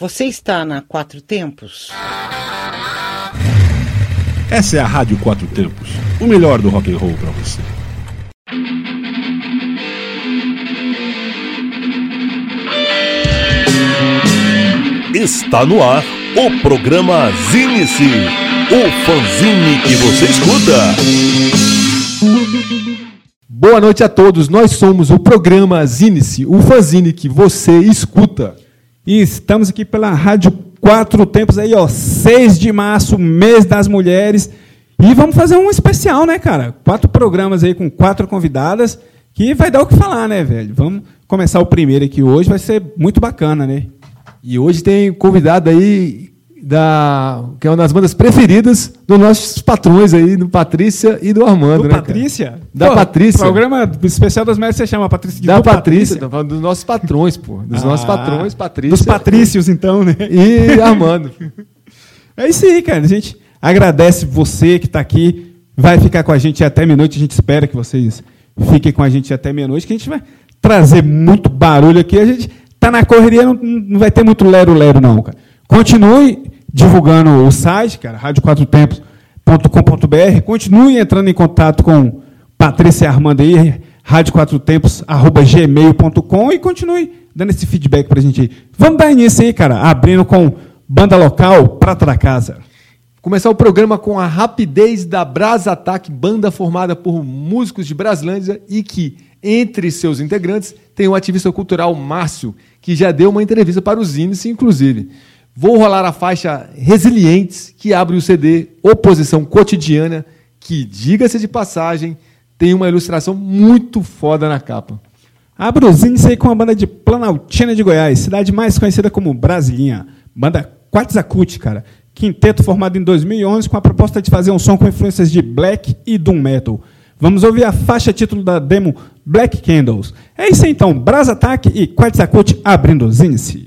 Você está na Quatro Tempos? Essa é a Rádio Quatro Tempos, o melhor do rock and roll para você. Está no ar o programa Zine-se, o fanzine que você escuta. Boa noite a todos, nós somos o programa Zine-se, o fanzine que você escuta. E estamos aqui pela Rádio Quatro Tempos aí, ó, 6 de março, mês das mulheres. E vamos fazer um especial, né, cara? Quatro programas aí com quatro convidadas, que vai dar o que falar, né, velho? Vamos começar o primeiro aqui hoje, vai ser muito bacana, né? E hoje tem convidado aí da que é uma das bandas preferidas dos nossos patrões aí, do Patrícia e do Armando, do né? Patrícia? Cara? Da pô, Patrícia. O programa especial das mulheres você chama Patrícia de Da Patrícia, Patrícia? falando dos nossos patrões, pô. Dos ah, nossos patrões, Patrícia. Dos patrícios, então, né? E Armando. é isso aí, cara. A gente agradece você que está aqui. Vai ficar com a gente até meia-noite. A gente espera que vocês fiquem com a gente até meia-noite, que a gente vai trazer muito barulho aqui. A gente tá na correria, não, não vai ter muito lero-lero, não, cara. Continue divulgando o site, cara, radioquatrotempos.com.br. Continue entrando em contato com Patrícia Armando aí, radioquatrotempos.gmail.com e continue dando esse feedback pra gente aí. Vamos dar início aí, cara, abrindo com banda local, Prata da Casa. Começar o programa com a rapidez da Brasa Ataque, banda formada por músicos de Braslândia e que, entre seus integrantes, tem o ativista cultural Márcio, que já deu uma entrevista para os índices, inclusive. Vou rolar a faixa Resilientes, que abre o CD Oposição Cotidiana, que, diga-se de passagem, tem uma ilustração muito foda na capa. Índices aí com a banda de Planaltina de Goiás, cidade mais conhecida como Brasilinha. Banda Quatzacut, cara. Quinteto formado em 2011 com a proposta de fazer um som com influências de black e doom metal. Vamos ouvir a faixa título da demo Black Candles. É isso então, Brasa Attack e Quetzalcoatl abrindo os índices.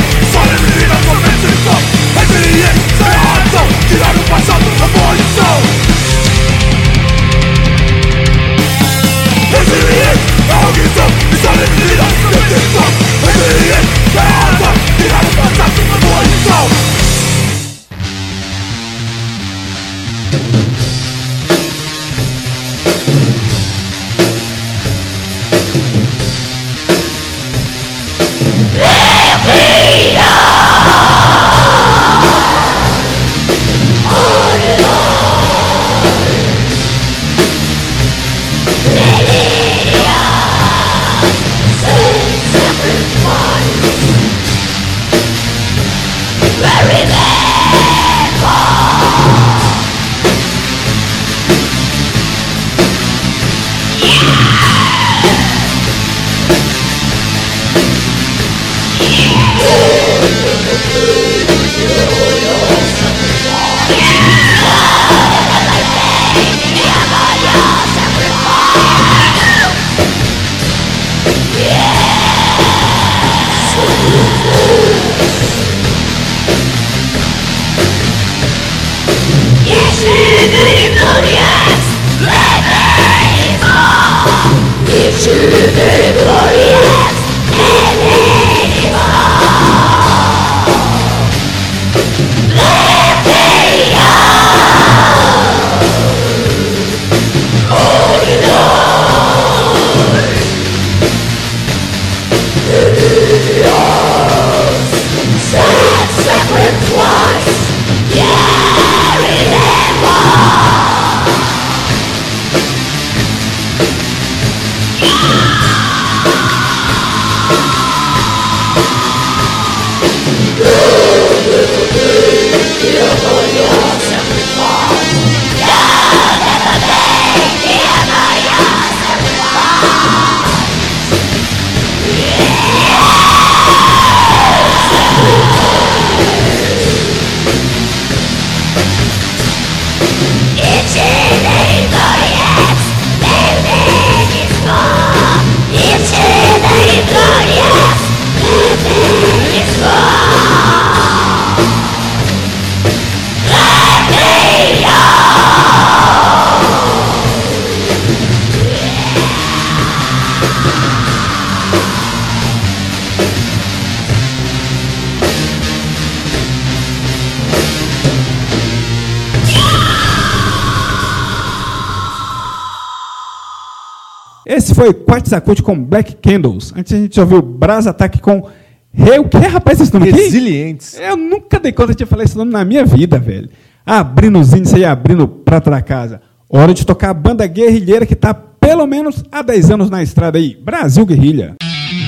Esse foi Quetzalcoatl com Black Candles. Antes a gente ouviu Brasa Attack com Rei, o que é, rapaz, esse nome aqui? Resilientes. Eu nunca dei conta de falar esse nome na minha vida, velho. Abrindo os índices aí, abrindo o prato da casa. Hora de tocar a banda guerrilheira que tá pelo menos há 10 anos na estrada aí. Brasil Guerrilha.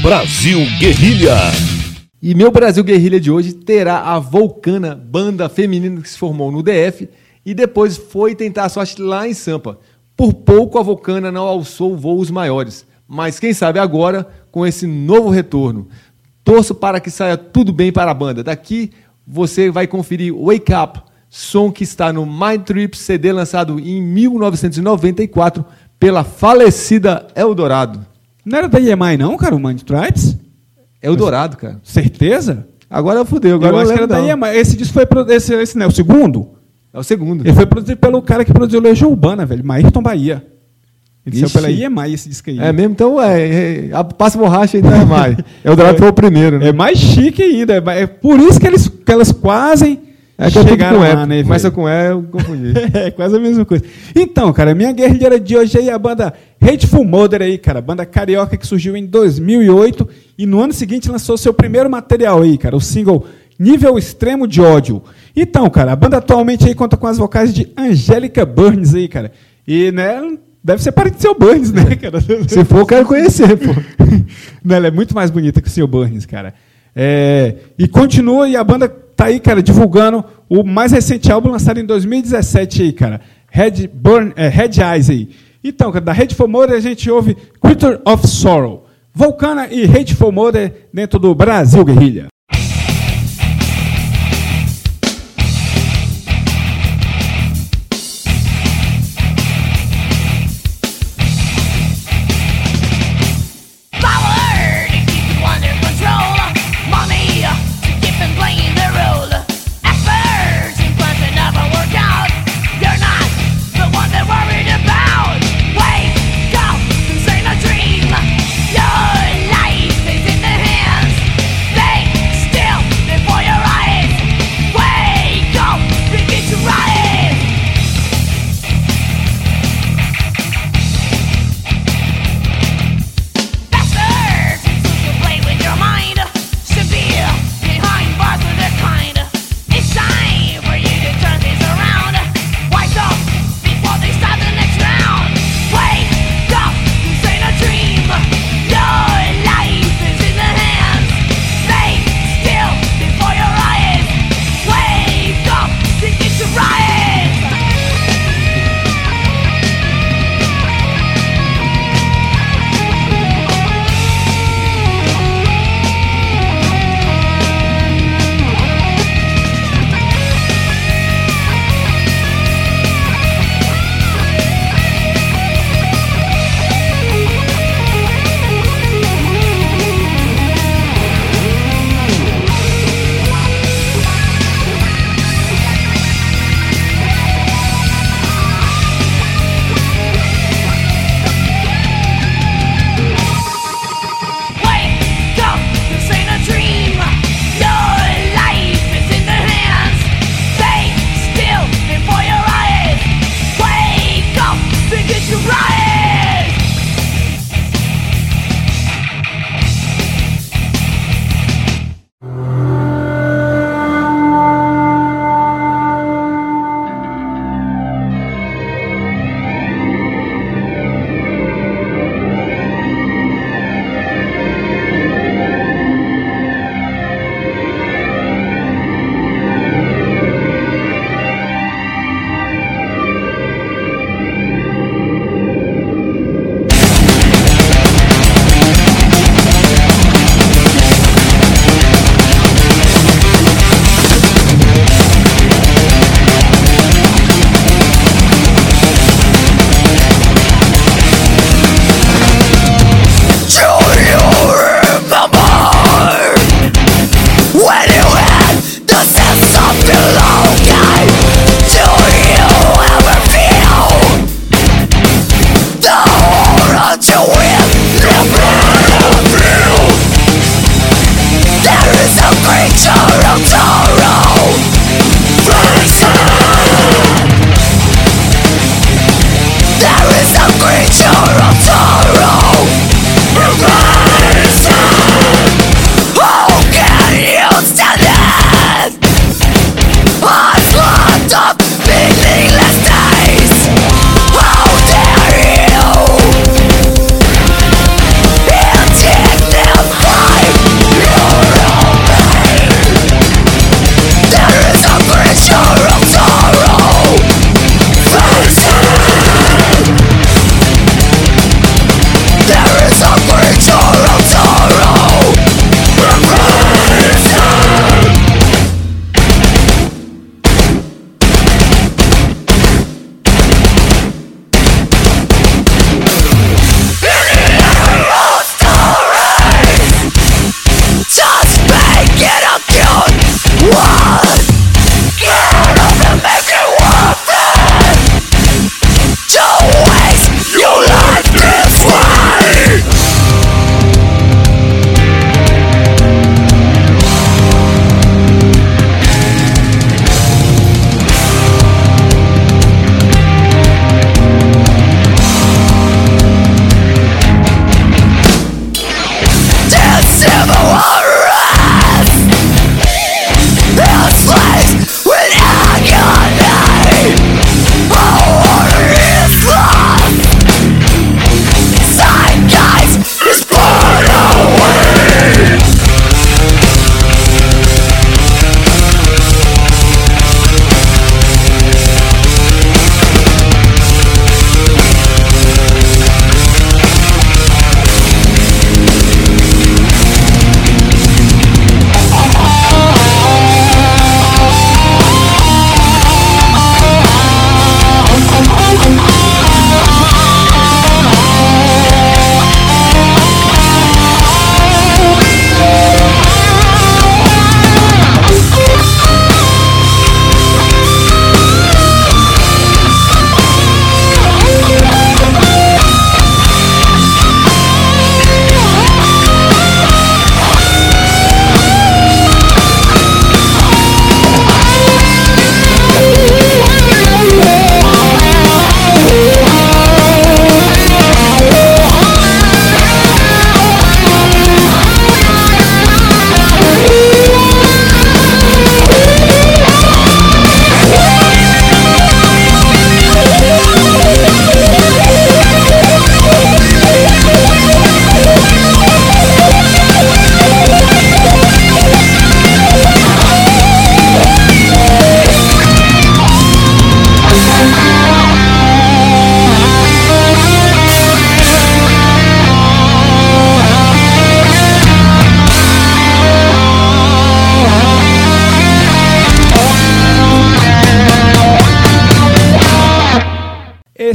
Brasil Guerrilha. E meu Brasil Guerrilha de hoje terá a Vulcana, banda feminina que se formou no DF e depois foi tentar a sorte lá em Sampa. Por pouco a Vulcana não alçou voos maiores, mas quem sabe agora com esse novo retorno. Torço para que saia tudo bem para a banda. Daqui você vai conferir Wake Up, som que está no Mind Trip CD lançado em 1994 pela falecida Eldorado. Não era da EMI não, cara, o Mind Tribes? Eldorado, cara. Certeza? Agora fudeu, agora eu não acho que era lembro, da não. EMI. Esse disco foi... pro- Esse, esse não é o segundo? É o segundo. Ele foi produzido pelo cara que produziu Legião Urbana, velho. Maírton Bahia. Ele saiu Ixi. pela EMI esse disco aí. É mesmo? Então, é, é a passa borracha ainda é mais. Eldorado foi o primeiro, né? É mais chique ainda. É É por isso que eles, que elas quase É que é chegaram com lá, E. né? Começa com E, eu confundi. É quase a mesma coisa. Então, cara, minha guerrilheira de hoje aí é a banda Hateful Mother aí, cara. Banda carioca que surgiu em 2008 e no ano seguinte lançou seu primeiro material aí, cara. O single Nível Extremo de Ódio. Então, cara, a banda atualmente aí conta com as vocais de Angélica Burns aí, cara. E, né, deve ser parente do seu Burns, né, cara? Se for, eu quero conhecer, pô. Não, ela é muito mais bonita que o Sr. Burns, cara. É, e continua, e a banda tá aí, cara, divulgando o mais recente álbum lançado em 2017 aí, cara. Red, Burn, é, Red Eyes aí. Então, cara, da Hateful Mother a gente ouve Creature of Sorrow. Volcana e Hateful Mother dentro do Brasil Guerrilha.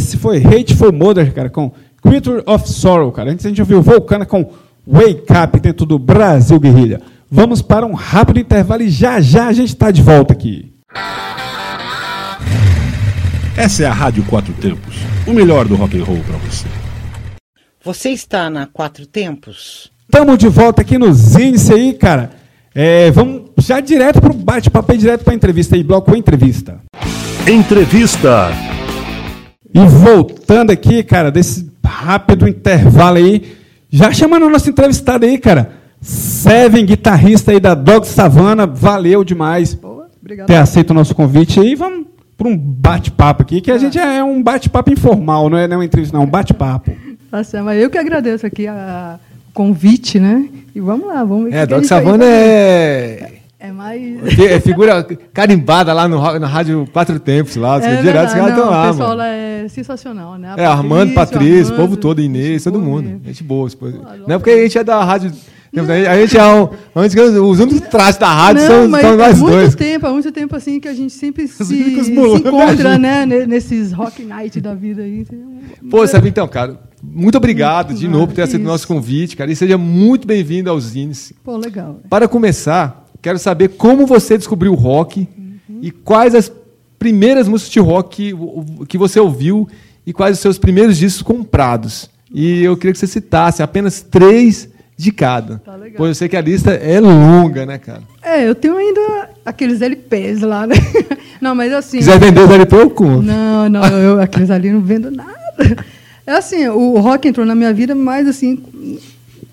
Esse foi Hateful Mother, cara, com Creature of Sorrow, cara. Antes a gente ouviu Volcana com Wake Up dentro do Brasil Guerrilha. Vamos para um rápido intervalo e já já a gente está de volta aqui. Essa é a Rádio Quatro Tempos, o melhor do rock and roll para você. Você está na Quatro Tempos? Estamos de volta aqui no Zinice aí, cara. É, vamos já direto pro bate-papo, aí, direto para entrevista aí, bloco entrevista. Entrevista. E voltando aqui, cara, desse rápido intervalo aí, já chamando o nosso entrevistado aí, cara. Seven, guitarrista aí da Dog Savana, valeu demais Obrigado. ter aceito o nosso convite aí. Vamos para um bate-papo aqui, que a gente é um bate-papo informal, não é, não é uma entrevista, não, é um bate-papo. Tá certo, mas eu que agradeço aqui o convite, né? E vamos lá, vamos ver. É, que que a Doc gente vai Savana é. É mais. é figura carimbada lá no, na Rádio Quatro Tempos lá. É direto os caras estão lá, O pessoal mano. lá é sensacional, né? A É, Armando, Patrício, o Armando, povo todo, Inês, todo mundo. Gente boa. Não é porque a gente é da rádio. A gente é um. Antes, os únicos trajes da rádio Não, são, são há nós muito dois. tempo, há muito tempo assim que a gente sempre se, se encontra, né? ne- Nesses rock night da vida aí. Pô, sabe então, cara, muito obrigado de Ah, novo por ter aceito o nosso convite, cara. E seja muito bem-vindo aos Zines. Pô, legal. Para começar, quero saber como você descobriu o rock Uhum. e quais as primeiras músicas de rock que, que você ouviu e quais os seus primeiros discos comprados. E eu queria que você citasse apenas três de cada. Tá legal. Pois eu sei que a lista é longa, né, cara? É, eu tenho ainda aqueles LPs lá, né? Não, mas assim. Se quiser vender os LP, eu compro. Não, não, eu, aqueles ali não vendo nada. É assim, o rock entrou na minha vida, mas assim,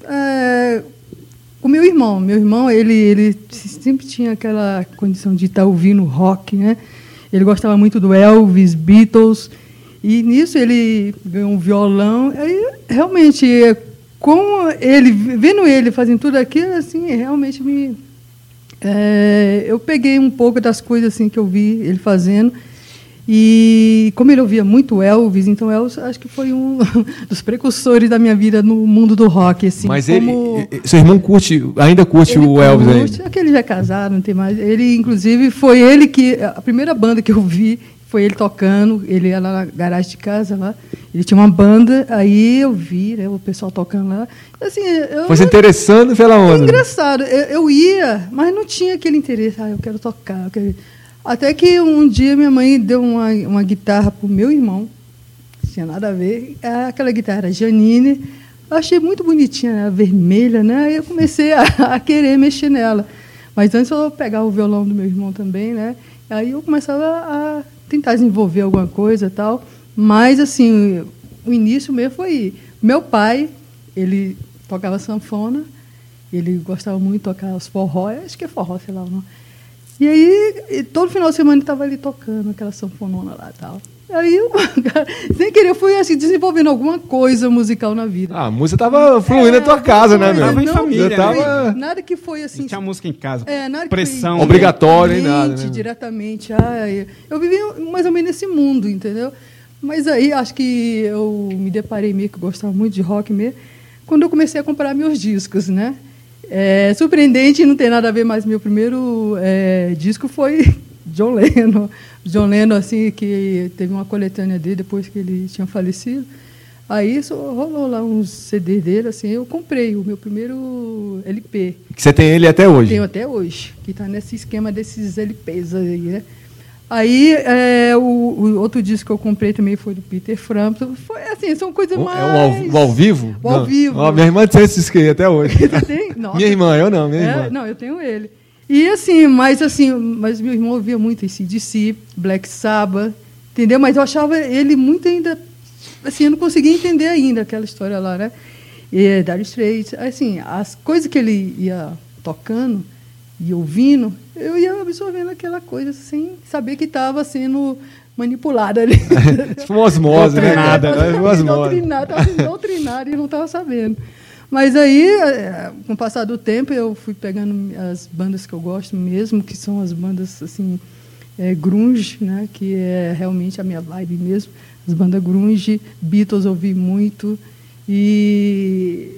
é, o meu irmão, meu irmão, ele, ele sempre tinha aquela condição de estar ouvindo rock, né? Ele gostava muito do Elvis, Beatles, e nisso ele ganhou um violão. Aí, realmente, com ele, vendo ele fazendo tudo aquilo, assim, realmente me, é, eu peguei um pouco das coisas assim que eu vi ele fazendo. E como ele ouvia muito Elvis, então Elvis acho que foi um dos precursores da minha vida no mundo do rock. Assim, Mas como ele, seu irmão curte, ainda curte ele o Elvis curte, ainda. É que ele já é casado, não tem mais. Ele, inclusive, foi ele que. A primeira banda que eu vi foi ele tocando. Ele ia lá na garagem de casa lá. Ele tinha uma banda, aí eu vi, né, o pessoal tocando lá. Assim, eu, Foi se interessando pela onda. né? engraçado. Eu, eu ia, mas não tinha aquele interesse. Ah, eu quero tocar. eu quero- Até que um dia minha mãe deu uma, uma guitarra pro meu irmão. Não tinha nada a ver. É Aquela guitarra Janine. Eu achei muito bonitinha, né? vermelha, né? Aí eu comecei a, a querer mexer nela. Mas antes eu pegava o violão do meu irmão também, né? Aí eu começava a tentar desenvolver alguma coisa tal. Mas, assim, o início mesmo foi... Meu pai, ele tocava sanfona, ele gostava muito de tocar os forró, acho que é forró, sei lá o nome. E aí, e todo final de semana ele estava ali tocando aquela sanfonona lá e tal. Aí, eu, sem querer, eu fui assim, desenvolvendo alguma coisa musical na vida. Ah, a música tava fluindo na tua casa, né, meu? Tava em não família, tava- foi nada que foi assim. Não tinha música em casa. É, nada Pressão. nem diretamente, nada, né? Diretamente. Ah, eu- eu vivi mais ou menos nesse mundo, entendeu? Mas aí acho que eu me deparei meio que eu gostava muito de rock mesmo, quando eu comecei a comprar meus discos, né? É, surpreendente, não tem nada a ver, mas meu primeiro é, disco foi John Lennon. John Lennon, assim, que teve uma coletânea dele depois que ele tinha falecido. Aí só rolou lá uns CDs dele, assim, eu comprei o meu primeiro LP. Que você tem ele até hoje. Tenho até hoje, que está nesse esquema desses LPs aí, né? Aí, é, o, o outro disco que eu comprei também foi do Peter Frampton. Foi assim, são coisas O- mais... É o ao, ao vivo? O ao Não. vivo. Ó, minha irmã tem esse disco aí até hoje. Nossa. Minha irmã, eu não, minha É, irmã. não, eu tenho ele. E assim, mas assim, mas meu irmão ouvia muito esse DC, Black Sabbath, entendeu? Mas eu achava ele muito ainda, assim, eu não conseguia entender ainda aquela história lá, né? E Dire Straits, assim, as coisas que ele ia tocando e ouvindo, eu ia absorvendo aquela coisa sem saber que estava sendo manipulada ali. Tipo uma osmose, né? Doutrinada, cara? Estava Uma osmose. estava doutrinado e não estava sabendo. Mas aí, eh, com o passar do tempo, eu fui pegando as bandas que eu gosto mesmo, que são as bandas assim eh, grunge, né, que é realmente a minha vibe mesmo. As bandas grunge, Beatles ouvi muito e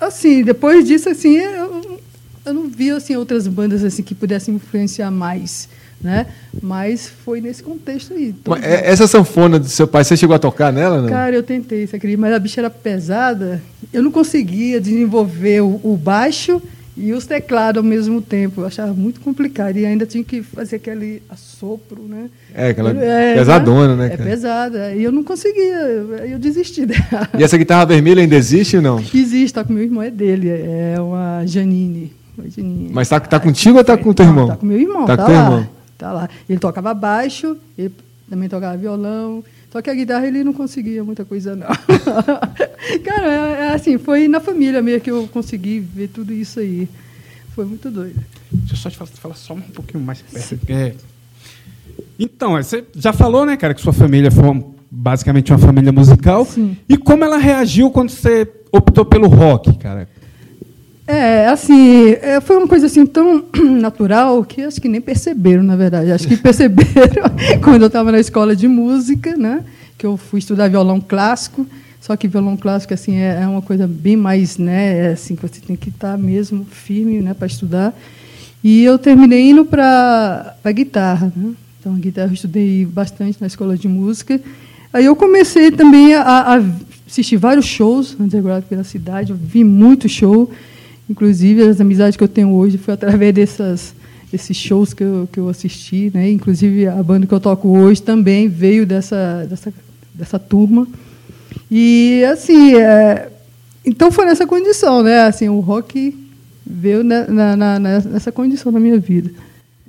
assim depois disso assim eu, eu não vi assim outras bandas assim que pudessem influenciar mais né? Mas foi nesse contexto aí. É, essa sanfona do seu pai, você chegou a tocar nela, não? Cara, eu tentei, você acredita? Mas a bicha era pesada. Eu não conseguia desenvolver o, o baixo e os teclados ao mesmo tempo. Eu achava muito complicado. E ainda tinha que fazer aquele assopro, né? É, aquela pesadona, né, É cara? pesada. E eu não conseguia. Eu desisti dela. E essa guitarra vermelha ainda existe ou não? Existe, tá com meu irmão, é dele. É uma Janine. Mas tá, tá contigo ou tá com o teu Não, irmão? Tá com meu irmão, Tá tá, com teu lá. irmão. Tá lá. Ele tocava baixo, ele também tocava violão. Só que a guitarra ele não conseguia muita coisa, não. Cara, é, é assim, foi na família mesmo que eu consegui ver tudo isso aí. Foi muito doido. Deixa eu só te falar, falar só um pouquinho mais perto. É. Então, você já falou, né, cara, que sua família foi uma- basicamente uma família musical. Sim. E como ela reagiu quando você optou pelo rock, cara? É, assim, é, foi uma coisa assim tão natural que acho que nem perceberam, na verdade. Acho que perceberam quando eu estava na escola de música, né? Que eu fui estudar violão clássico. Só que violão clássico assim é, é uma coisa bem mais, né? É assim que você tem que estar mesmo firme, né, para estudar. E eu terminei indo para a guitarra, né? Então a guitarra eu estudei bastante na escola de música. Aí eu comecei também a, a assistir vários shows underground pela cidade. Eu vi muito show. Inclusive, as amizades que eu tenho hoje foi através dessas, desses shows que eu, que eu assisti. Né? Inclusive, a banda que eu toco hoje também veio dessa, dessa, dessa turma. E, assim, é, então foi nessa condição, né? Assim, o rock veio na, na, nessa condição na minha vida.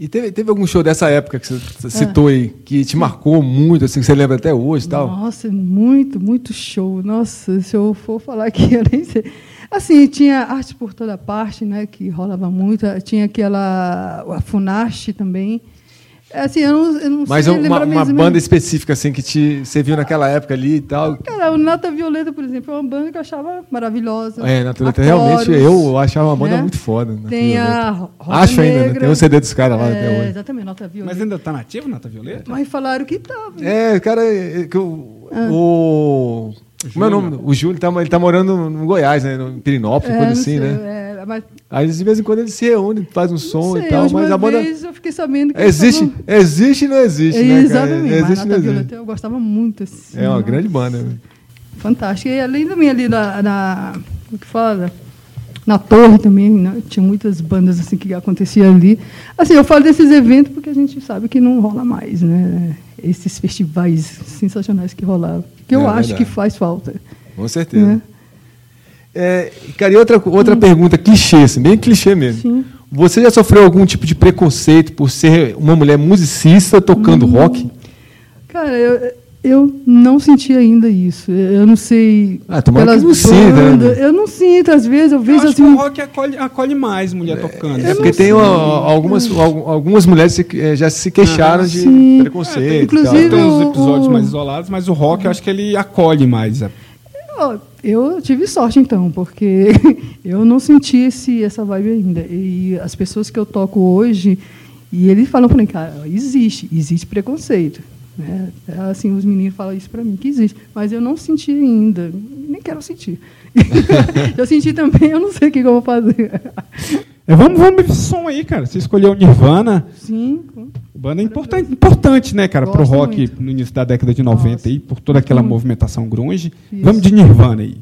E teve, teve algum show dessa época que você É. citou aí, que te marcou muito, assim, que você lembra até hoje tal? Nossa, muito, muito show. Nossa, se eu for falar aqui, eu nem sei. Assim, tinha arte por toda parte, né, que rolava muito. Tinha aquela, a Funarte também. Assim, eu não, eu não Mas sei uma, uma mesmo. banda específica, assim, que te, você viu naquela época ali e tal. Cara, o Nata Violeta, por exemplo, é uma banda que eu achava maravilhosa. É, na Violeta, A realmente eu achava uma banda né? muito foda. Nata Tem a Violeta. Rosa Acho ainda, né? Negra. Tem um CD dos caras lá é, até hoje. Exatamente, Nota Violeta. Mas ainda tá nativo, Nata Violeta? Mas falaram que estava. É, cara, é, que o. Ah. o como é o nome? O Júlio, ele tá, ele tá morando no Goiás, né? No Pirinópolis, É, coisa assim, sei, né? é, mas Aí de vez em quando eles se reúnem, fazem um som não e sei, tal, mas a banda. eu fiquei sabendo que Existe, existe e não existe, É, né? Exatamente, Existe e não existe. Violeta eu gostava muito. Assim, É uma ó. grande banda. né? Fantástica. E além também ali na, na como que fala? Na torre também, né? tinha muitas bandas assim que aconteciam ali. Assim, eu falo desses eventos porque a gente sabe que não rola mais, né? Esses festivais sensacionais que rolavam. Que eu É acho verdade. que faz falta. Com certeza. Né? É, cara, e outra, outra pergunta, clichê, assim, bem clichê mesmo. Sim. Você já sofreu algum tipo de preconceito por ser uma mulher musicista tocando Hum. rock? Cara, eu, eu não senti ainda isso. Eu não sei. Ah, tomara pelas que não sinta, né? Eu não sinto, às vezes, eu Eu vejo acho que assim. o rock acolhe, acolhe mais mulher tocando. É Eu porque tem uma- algumas, al- algumas mulheres eh, já se queixaram de Sim. preconceito. É, e inclusive. Tem uns episódios o- mais isolados, mas o rock eu acho que ele acolhe mais. é. Eu tive sorte então, porque eu não senti esse, essa vibe ainda. E as pessoas que eu toco hoje, e eles falam para mim, cara, existe, existe preconceito. Né? Assim, os meninos falam isso para mim, que existe. Mas eu não senti ainda, nem quero sentir. eu senti também, eu não sei o que eu vou fazer. É, vamos, vamos ver esse som aí, cara. Você escolheu o Nirvana. Sim, Banda importante, importante, né, cara, pro Gosto rock muito. no início da década de 90 Nossa, aí, por toda aquela movimentação grunge. Isso. Vamos de Nirvana aí.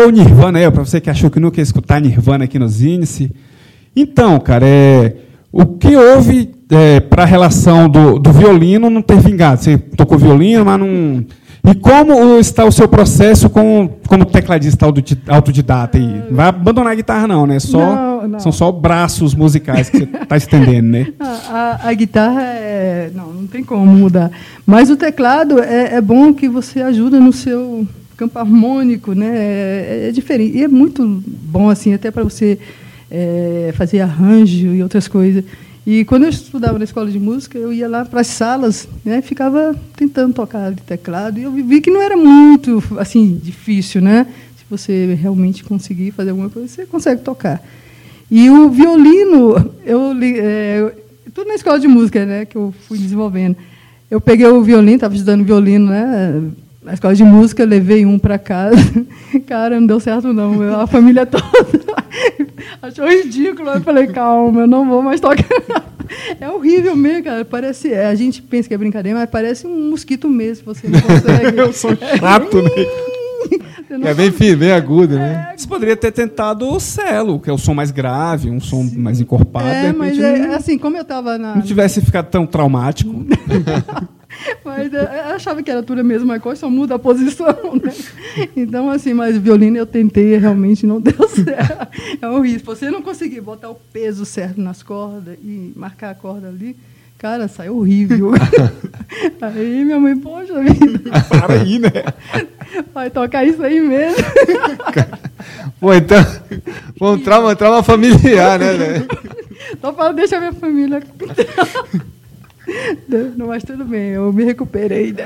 Foi o Nirvana aí, para você que achou que nunca ia escutar Nirvana aqui nos Índice. Então, cara, é, o que houve para a relação do, do violino não ter vingado? Você tocou violino, mas não. E como está o seu processo como, como tecladista autodi- autodidata? aí? Não vai abandonar a guitarra, não, né? Só, Não, não. São só braços musicais que você está estendendo, né? A, a- a guitarra é. Não, não tem como mudar. Mas o teclado é, é bom que você ajuda no seu campo harmônico, né? É, é diferente. E é muito bom, assim, até para você é, fazer arranjo e outras coisas. E quando eu estudava na escola de música, eu ia lá para as salas, né? Ficava tentando tocar de teclado. E eu vi que não era muito, assim, difícil, né? Se você realmente conseguir fazer alguma coisa, você consegue tocar. E o violino, eu, é, tudo na escola de música, né, que eu fui desenvolvendo. Eu peguei o violino, estava estudando violino, né, na escola de música, levei um para casa. Cara, não deu certo não, eu- a família toda achou ridículo. Eu falei, calma, eu não vou mais tocar. É horrível mesmo, cara. Parece, é, a gente pensa que é brincadeira, mas parece um mosquito mesmo, você não consegue. Eu sou chato, né? Você não É bem fino, bem agudo, né? Você poderia ter tentado o cello, que é o som mais grave, um som mais encorpado. É, mas não, é, assim, como eu estava na, não tivesse ficado tão traumático. Mas eu achava que era tudo a mesma coisa, só muda a posição, né? Então, assim, mas violino eu tentei, realmente não deu certo. É horrível. Se você não conseguir botar o peso certo nas cordas e marcar a corda ali, cara, sai horrível. Aí minha mãe, poxa vida, Para aí, né? vai tocar isso aí mesmo. Pô, então. Foi um trauma, trauma familiar, né? né? Só para deixar minha família. Não, mas tudo bem, eu me recuperei.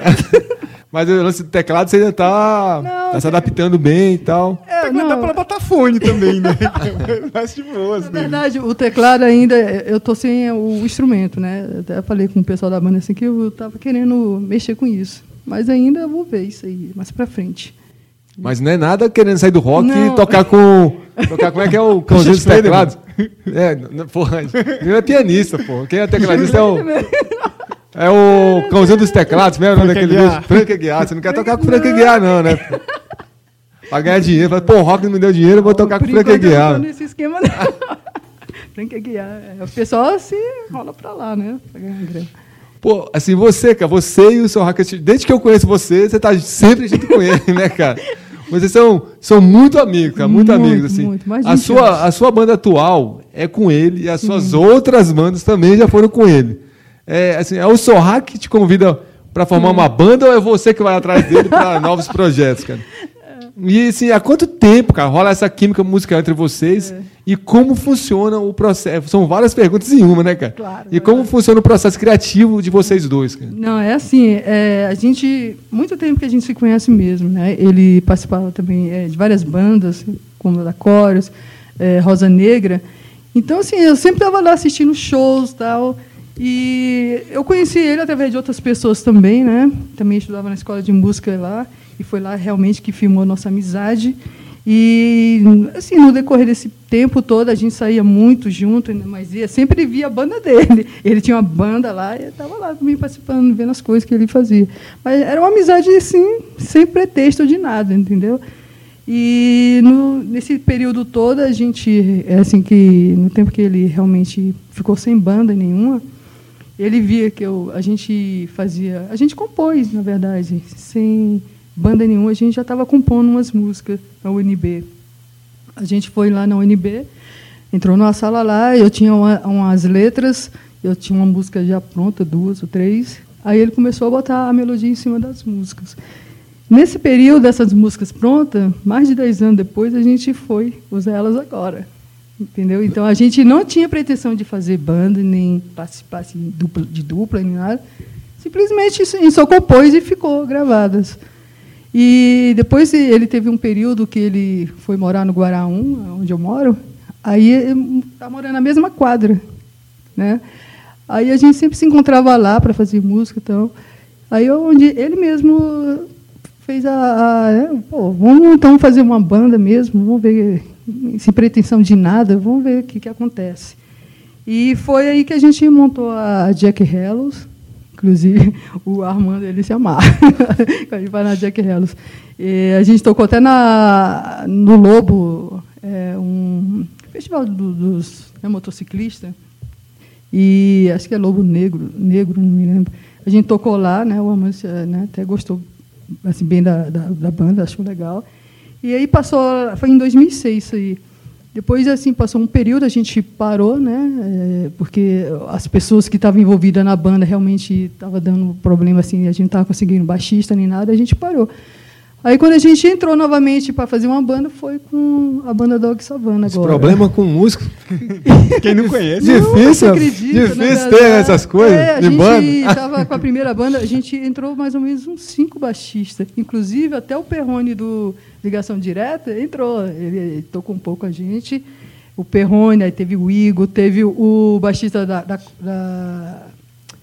Mas o lance do teclado você ainda tá, Não, tá se tem- adaptando bem e tal. É, Mas dá pra botar fone também, né? Mas de boas, Na né? verdade, o teclado ainda, eu tô sem o instrumento, né? Até falei com o pessoal da banda assim que eu tava querendo mexer com isso. Mas ainda eu vou ver isso aí, mais pra frente. Mas não é nada querendo sair do rock Não. e tocar com. Tocar, como é que é o cãozinho dos teclados? É, não, porra, ele é pianista, pô. Quem é tecladista é o. É o cãozinho dos teclados, mesmo, Frank daquele vídeo? Frank Aguiar. Você não quer tocar com o Frank Aguiar, não, né? Pra ganhar dinheiro. Fala, Pô, o rock não me deu dinheiro, eu vou tocar com o Frank eu não tô nesse esquema, não. Frank Aguiar. é, O pessoal se rola pra lá, né? Pra ganhar grana. Pô, assim, você, cara, você e o seu Rocket, desde que eu conheço você, você tá sempre junto com ele, né, cara? Vocês são, são muito amigos, cara, muito, Muito, amigos, assim. muito, mais a, 20 sua, anos. a sua banda atual é com ele e as suas outras bandas também já foram com ele. É, assim, é o Sorra que te convida para formar uma banda ou é você que vai atrás dele para novos projetos, cara? E assim, há quanto tempo, cara, rola essa química musical entre vocês É. e como funciona o processo? São várias perguntas em uma, né, cara? Claro, E como funciona o processo criativo de vocês dois, cara? Não, é assim, é, a gente, muito tempo que a gente se conhece mesmo, né? Ele participava também é, de várias bandas, como a da Chorus, é, Rosa Negra. Então, assim, eu sempre estava lá assistindo shows e tal. E eu conheci ele através de outras pessoas também, né? Também estudava na escola de música lá. E foi lá realmente que firmou nossa amizade. E, assim, no decorrer desse tempo todo, a gente saía muito junto, mas ia, sempre via a banda dele. Ele tinha uma banda lá e estava lá também participando, vendo as coisas que ele fazia. Mas era uma amizade, assim, sem pretexto de nada, entendeu? E no, nesse período todo, a gente, é assim, que no tempo que ele realmente ficou sem banda nenhuma, ele via que eu, a gente fazia. A gente compôs, na verdade, sem banda nenhuma, a gente já estava compondo umas músicas na UNB. A gente foi lá na UNB, entrou numa sala lá, eu tinha uma- umas letras, eu tinha uma música já pronta, duas ou três. Aí ele começou a botar a melodia em cima das músicas. Nesse período dessas músicas prontas, mais de 10 anos depois, a gente foi usar elas agora. Entendeu? Então a gente não tinha pretensão de fazer banda, nem participar assim, dupla, de dupla, nem nada. Simplesmente a gente só compôs e ficou gravadas. E depois ele teve um período que ele foi morar no Guaraú, onde eu moro. Aí está morando na mesma quadra, né? Aí a gente sempre se encontrava lá para fazer música, então. Aí eu, onde ele mesmo fez a, a né, pô, vamos então fazer uma banda mesmo, vamos ver sem pretensão de nada, vamos ver o que que acontece. E foi aí que a gente montou a Jack Hellos, Inclusive, o Armando, ele se amarra. Quando a gente vai na Jack Hellos. E a gente tocou até na, no Lobo, é, um festival do- dos né, motociclistas. E acho que é Lobo Negro, negro, não me lembro. A gente tocou lá, né? O Armando né, até gostou assim, bem da, da, da banda, achou legal. E aí passou, foi em 2006 isso aí. Depois, assim, passou um período, a gente parou, né? eh, porque as pessoas que estavam envolvidas na banda realmente estavam dando problema, assim, a gente não estava conseguindo baixista nem nada, a gente parou. Aí, quando a gente entrou novamente para fazer uma banda, foi com a banda Dog Savana Esse agora. problema com músico. Quem não conhece. Não, Difícil, acredita, difícil na ter essas coisas É, a de gente banda. estava com a primeira banda, a gente entrou mais ou menos uns cinco baixistas. Inclusive, até o Perrone do Ligação Direta entrou. Ele, ele tocou um pouco a gente. O Perrone, aí teve o Igor, teve o baixista da, da, da,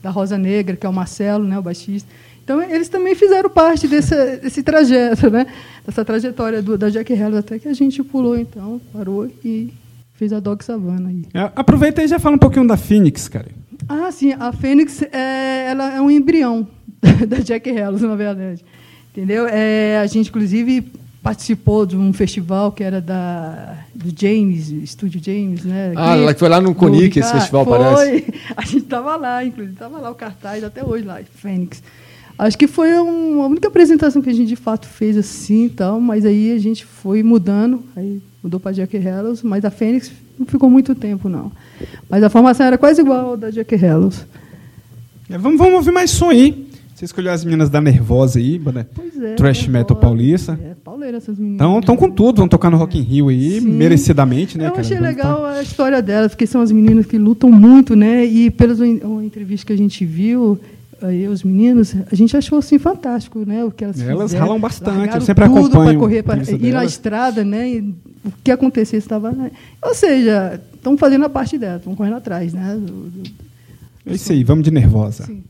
da Rosa Negra, que é o Marcelo, né, o baixista. Então, eles também fizeram parte desse, desse trajeto, né? Dessa trajetória do, da Jack Hells, até que a gente pulou, então, parou e fez a Dog Savana aí. É, Aproveita e já fala um pouquinho da Phoenix, cara. Ah, sim, a Fênix é, ela é um embrião da Jack Hellos, na verdade. Entendeu? É, a gente, inclusive, participou de um festival que era da, do James, Estúdio James, né? Ah, que foi lá no Conic, esse festival, foi. parece. A gente estava lá, inclusive, estava lá o cartaz até hoje lá, Fênix. Acho que foi um- a única apresentação que a gente de fato fez assim tal, mas aí a gente foi mudando, aí mudou para Jack Hellos, mas a Fênix não ficou muito tempo, não. Mas a formação era quase igual ao da Jack Hellos. É, vamos, vamos ouvir mais som aí. Você escolheu as meninas da Nervosa aí, banda Pois é. Trash né? Metal. Paulista. É, pauleira essas meninas. Então estão com tudo, vão tocar no Rock in Rio aí, Sim. merecidamente, né, Eu cara? achei Vamos legal a história delas, porque são as meninas que lutam muito, né? E pelas en- uma entrevista que a gente viu, aí os meninos, a gente achou assim fantástico, né? O que elas Elas fizeram. ralam bastante, eu sempre tudo acompanho para correr, para ir na delas. estrada, né? E o que acontecesse estava, né? ou seja, estão fazendo a parte delas, estão correndo atrás, né? do- do- É isso aí, vamos de Nervosa. Sim.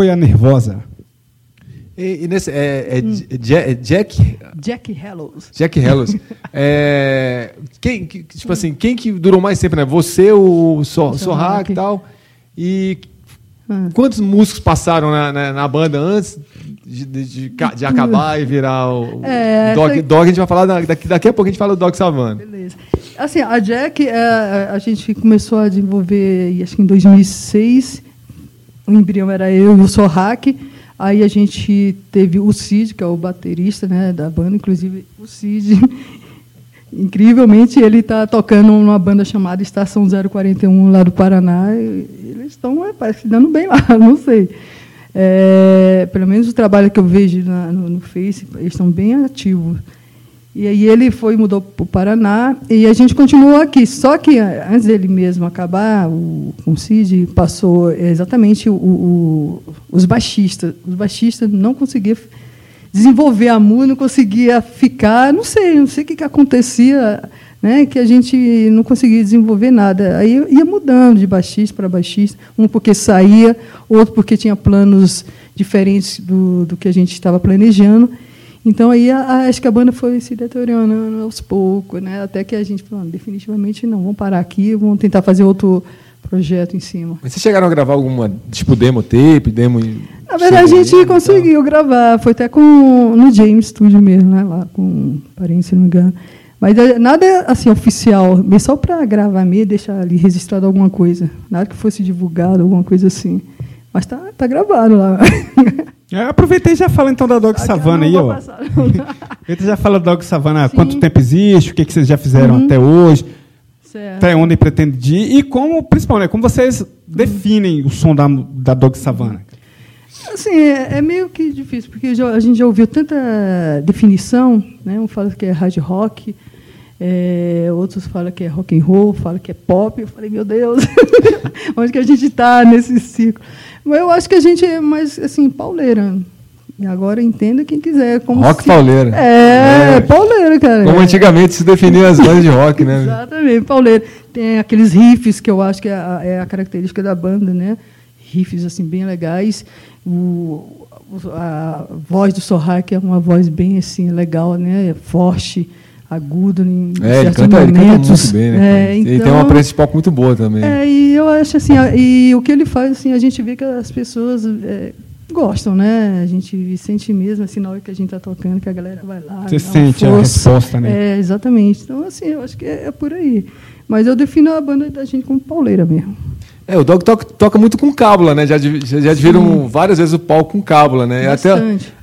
Foi a nervosa. E, e nesse, é, é Ja- é Jack, Jack Hallows. Jack Hellos. é, quem, que- tipo assim, quem que durou mais tempo, né? Você, o So- Sorrak e tal. E Ah. quantos músicos passaram na, na, na banda antes de, de, de ca- de acabar e virar o É, Dog? essa- Dog a gente vai falar da- daqui, daqui a pouco a gente fala do Dog Savana. Beleza. Assim, a Jack, é, a- a gente começou a desenvolver, acho que em 2006. O embrião era eu e o Sorrak. Aí a gente teve o Cid, que é o baterista né, da banda, inclusive o Cid. Incrivelmente, ele está tocando numa banda chamada Estação 041 lá do Paraná. eles estão, é, parece dando bem lá, não sei. É, pelo menos o trabalho que eu vejo na- no, no Face, eles estão bem ativos. E aí ele foi mudou para o Paraná e a gente continuou aqui. Só que antes dele mesmo acabar, o, o Cid, passou exatamente o, o- os baixistas. Os baixistas não conseguiam desenvolver a música, não conseguia ficar, não sei, não sei o que, que acontecia, né, que a gente não conseguia desenvolver nada. Aí ia mudando de baixista para baixista, um porque saía, outro porque tinha planos diferentes do, do que a gente estava planejando. Então aí a, acho que a banda foi se deteriorando aos poucos, né? Até que a gente falou, "Não, definitivamente não, vamos parar aqui, vamos tentar fazer outro projeto em cima. Mas vocês chegaram a gravar alguma, tipo, demo tape, demo... Na verdade, a gente e tal? conseguiu gravar, foi até com no James Studio mesmo, né? Lá com parente, se não me engano. Mas eh, nada assim oficial, só para gravar mesmo, deixar ali registrado alguma coisa. Nada que fosse divulgado, alguma coisa assim. Mas tá, tá gravado lá. É, aproveitei e já fala então da Dog Savana aí, ó. Aproveita já fala da Dog Savana, Sim. quanto tempo existe, o que, que vocês já fizeram até hoje, Certo. até onde pretende ir e como, principalmente, como vocês definem o som da, da Dog Savana. Assim, é, é meio que difícil, porque já- a gente já ouviu tanta definição, né? Um fala que é hard rock, é, outros falam que é rock and roll, falam que é pop. Eu falei, meu Deus, onde que a gente está nesse ciclo? Mas eu acho que a gente é mais, assim, pauleira. E agora entenda quem quiser. Como Rock se- pauleira. É, É. pauleira, cara. Como antigamente se definiam as bandas de rock, né? Exatamente, pauleiro. Tem aqueles riffs que eu acho que é a, é a característica da banda, né? Riffs assim bem legais. O, a voz do Sorrak é uma voz bem assim legal, né? Forte, aguda em É, ele certos canta, ele canta momentos. muito bem, né? É, Ele tem então- uma presença de palco muito boa também. é, e eu acho assim, a- e o que ele faz, assim, a gente vê que as pessoas é, gostam, né? A gente sente mesmo, assim, na hora que a gente está tocando, que a galera vai lá. Você dá uma sente a força. resposta, né? É, exatamente. Então, assim, eu acho que é, é por aí. Mas eu defino a banda da gente como pauleira mesmo. É, o Dog toca, toca muito com cábula, né? Já, já, já viram várias vezes o palco com cábula, né? Até,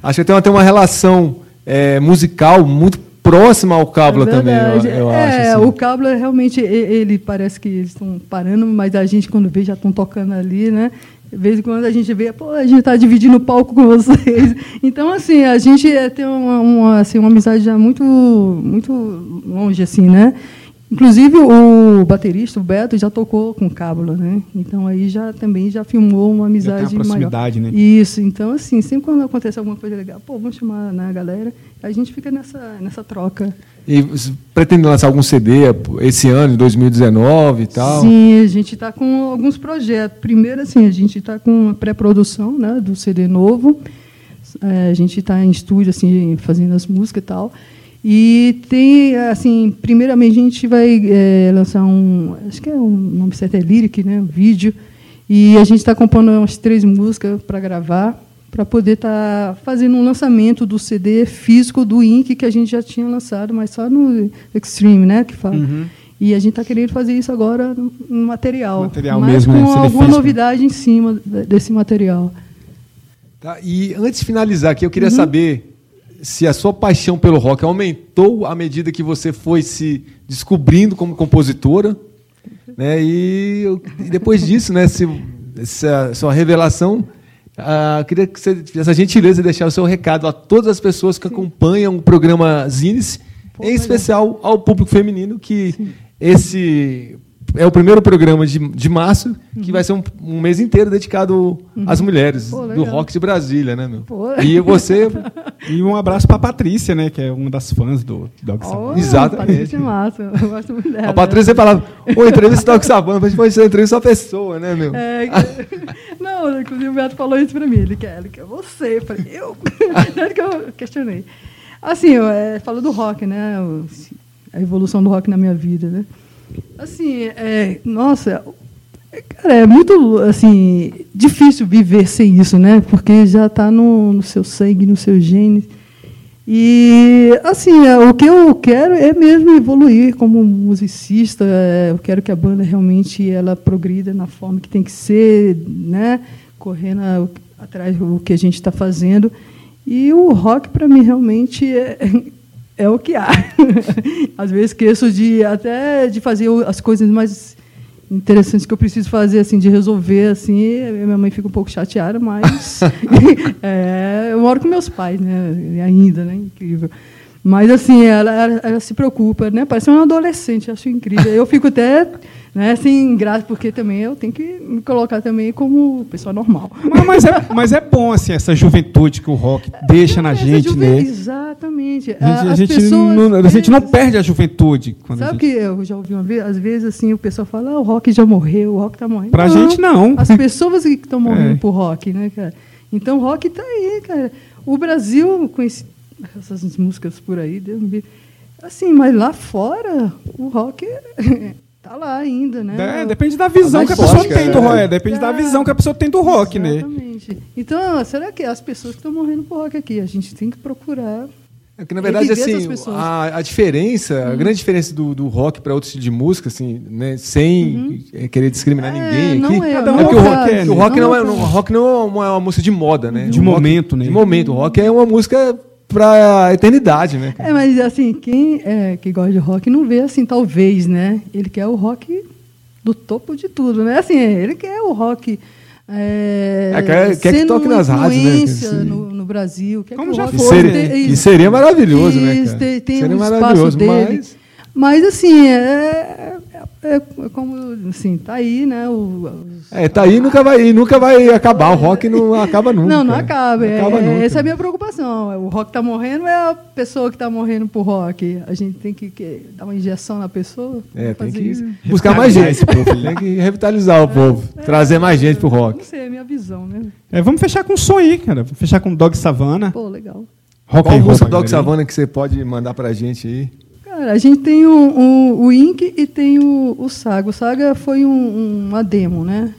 acho que tem até uma relação é, musical muito próxima ao cábula É também, eu, eu é, acho. assim. o Cabla realmente, ele parece que eles estão parando, mas a gente, quando vê, já estão tocando ali, né? De vez em quando a gente vê, pô, a gente está dividindo o palco com vocês. Então, assim, a gente é, tem uma, uma, assim, uma amizade já muito, muito longe, assim, né? Inclusive, o baterista, o Beto, já tocou com Cábula, né? Então, aí já também já filmou uma amizade Já tem uma proximidade, maior. né? Isso, então, assim, sempre quando acontece alguma coisa legal, pô, vamos chamar né, a galera, a gente fica nessa, nessa troca. E você pretende lançar algum CD esse ano, em 2019 e tal? Sim, a gente está com alguns projetos. Primeiro, assim, a gente está com a pré-produção né, do CD novo. É, a gente está em estúdio, assim, fazendo as músicas e tal. E tem, assim, primeiramente a gente vai é, lançar um, acho que é um o nome certo é Lyric, né, um vídeo. E a gente está compondo umas três músicas para gravar, para poder estar fazendo um lançamento do CD físico do Ink que a gente já tinha lançado, mas só no Extreme, né, que fala. E a gente está querendo fazer isso agora no, material. Material mas mesmo, né? com CD alguma físico. novidade em cima de- desse material. Tá, E antes de finalizar aqui, eu Uhum. queria saber se a sua paixão pelo rock aumentou à medida que você foi se descobrindo como compositora, né? E, e depois disso, né? Se, essa sua revelação, eu queria que você tivesse a gentileza de deixar o seu recado a todas as pessoas que acompanham o programa Zines, Pô, em legal. especial ao público feminino que esse é o primeiro programa de, de março que vai ser um, um mês inteiro dedicado às mulheres Uhum. Pô, do rock de Brasília, né, meu? Pô. E você, E um abraço pra Patrícia, né? Que é uma das fãs do Dog Oh, Savana. Exatamente. Patrícia é massa, eu gosto muito dela. a Patrícia falava, ô, entrevista do Rock Sabana, mas pode ser entrevista só pessoa, né, meu? É, não, Não, inclusive o Beto falou isso pra mim. Ele quer, ele quer você. Eu falei, eu? Tanto que eu questionei. Assim, eu, é, falo do rock, né? A evolução do rock na minha vida, né? Assim, é, nossa, cara, é muito, assim, difícil viver sem isso, né? Porque já está no, no seu sangue, no seu gene. E, assim, é, o que eu quero é mesmo evoluir como musicista. é, eu quero que a banda realmente ela progrida na forma que tem que ser, né? Correndo a- atrás do que a gente está fazendo. E o rock, para mim, realmente é, é o que há. Às vezes esqueço de até de fazer as coisas mais interessantes que eu preciso fazer, assim, de resolver, assim. Minha mãe fica um pouco chateada, mas é, eu moro com meus pais, né? Ainda, né? Incrível. Mas assim, ela, ela- ela se preocupa, né? Parece uma adolescente, acho incrível. Eu fico até, né, assim, grato, porque também eu tenho que me colocar também como pessoa normal. Mas, mas é, mas é bom, assim, essa juventude que o rock deixa na Essa gente, juve- né? Exatamente. A gente, a gente pessoas, não, a gente não perde a juventude. Quando a Sabe gente... que eu já ouvi uma vez, às vezes assim, o pessoal fala, ah, o rock já morreu, o rock está morrendo. Pra gente, não. As pessoas que estão morrendo É. por rock, né, cara? Então o rock está aí, cara. O Brasil, com esse- essas músicas por aí, Deus me livre. Assim, mas lá fora, o rock tá lá ainda, né? É, depende da visão que a pessoa forte, tem do rock. é, Depende da visão que a pessoa tem do rock, né? Exatamente. Então, será que as pessoas que estão morrendo por rock aqui, a gente tem que procurar É que, na verdade, assim, a, a diferença, a grande diferença do, do rock para outro estilo de música, assim, né, sem eh, querer discriminar É, ninguém não aqui, é, um porque é o o rock, é, o né? rock não, é, Não, rock não é uma, uma música de moda, né? De O rock- momento, né? De momento. O rock é uma música pra eternidade, né? É, mas assim, quem é, que gosta de rock não vê assim, talvez, né? Ele quer o rock do topo de tudo, né? Assim, ele quer o rock. É, É, quer- quer que sendo toque nas rádios, né? no, no Brasil. Quer Como que o já foi, tenha- seria, isso. que seria maravilhoso, né, Isso, cara? tem, tem seria um espaço maravilhoso, dele. mas... Mas, assim, é, é, é como, assim, tá aí, né? O, os- É, tá aí nunca vai, nunca vai acabar. O rock não acaba nunca. Não, não acaba. Não É, acaba nunca. Essa é a minha preocupação. O rock está morrendo é a pessoa que está morrendo por rock. A gente tem que, que dar uma injeção na pessoa. É, tem que isso. buscar mais gente. tem que revitalizar o povo. Trazer mais gente pro rock. Não sei, é a minha visão, né? É, vamos fechar com um som aí, cara. Vamos fechar com Dog Savannah. Pô, legal. Rock Qual música Dog. Savannah que você pode mandar pra gente aí? Cara, a gente tem um, um- o Ink e tem o, o Saga. O Saga foi um- uma demo, né?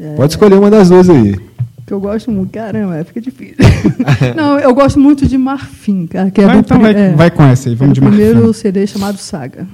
É, Pode escolher uma das duas aí. que eu gosto muito. Caramba, é, fica difícil. Não, eu gosto muito de Marfim, cara. Que é então vai, é, vai com essa aí, é vamos do de primeiro Marfim. CD chamado Saga.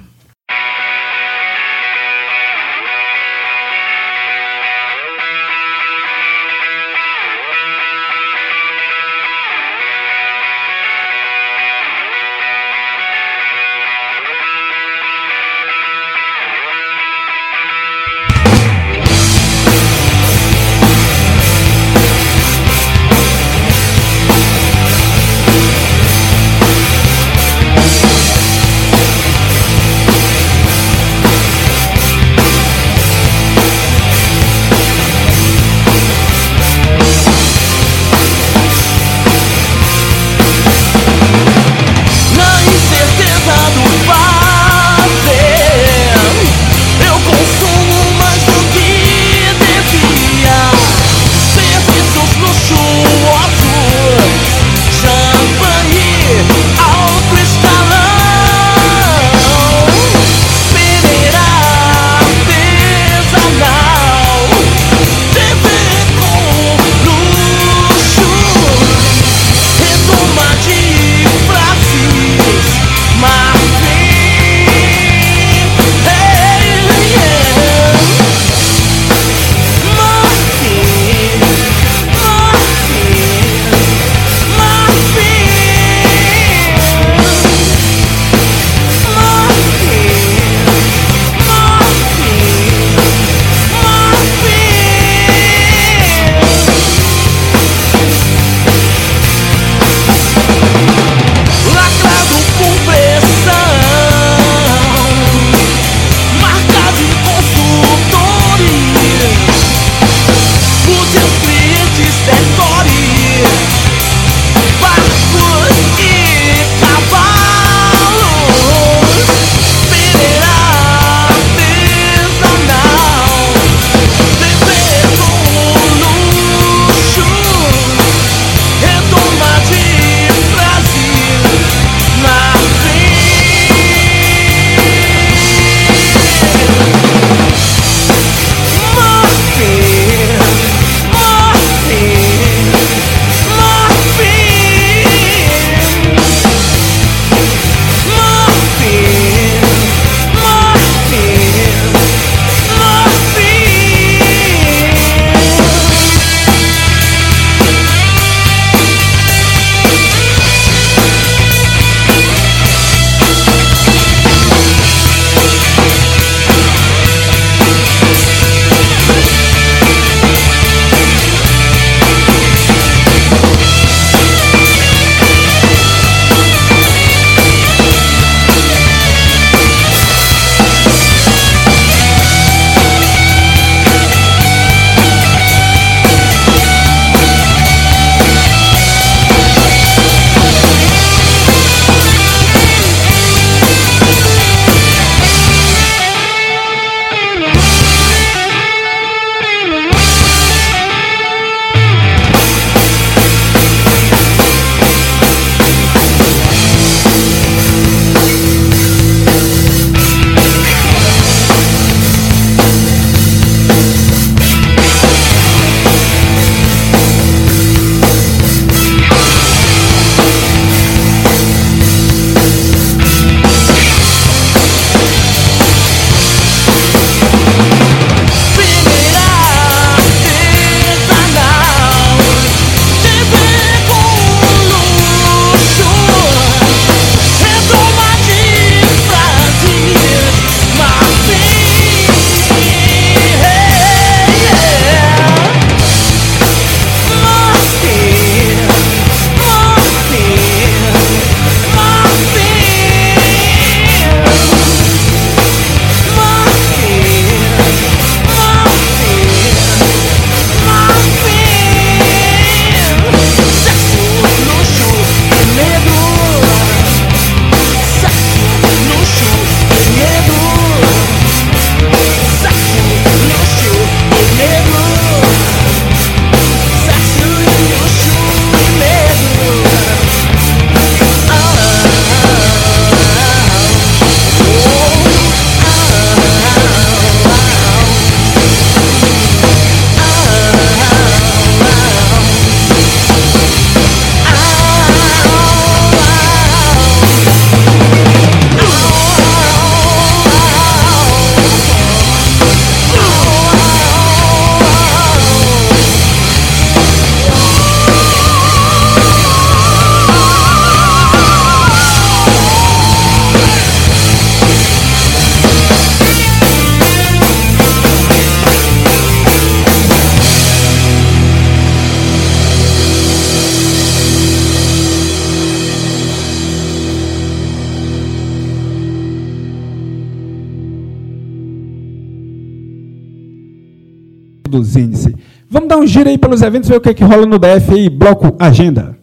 Do Zinice. Vamos dar um giro aí pelos eventos, ver o que, é que rola no DF aí, bloco Agenda.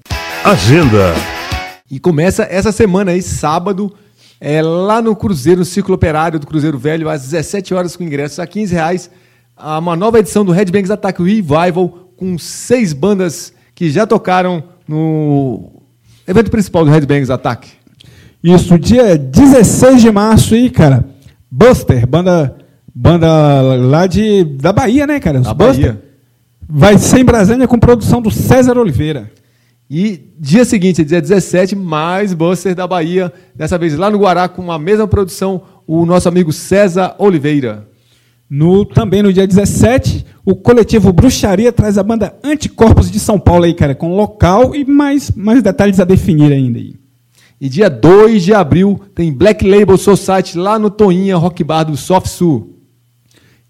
Agenda. E começa essa semana aí, sábado, é, lá no Cruzeiro, no Círculo Operário do Cruzeiro Velho, às 17 horas com ingressos a 15 reais. há Uma nova edição do Headbangers Attack Revival, com seis bandas que já tocaram no evento principal do Headbangers Attack. Isso, dia 16 de março aí, cara. Buster, banda, banda lá de, da Bahia, né, cara? Os Da Buster. Bahia. Vai ser em Brasília com produção do César Oliveira. E dia seguinte, dia 17, mais Buster da Bahia, dessa vez lá no Guará, com a mesma produção, o nosso amigo César Oliveira. No, também no dia 17, o coletivo Bruxaria traz a banda Anticorpos de São Paulo aí, cara, com local e mais, mais detalhes a definir ainda aí. E dia 2 de abril tem Black Label Society lá no Toinha Rock Bar do Soft Sul.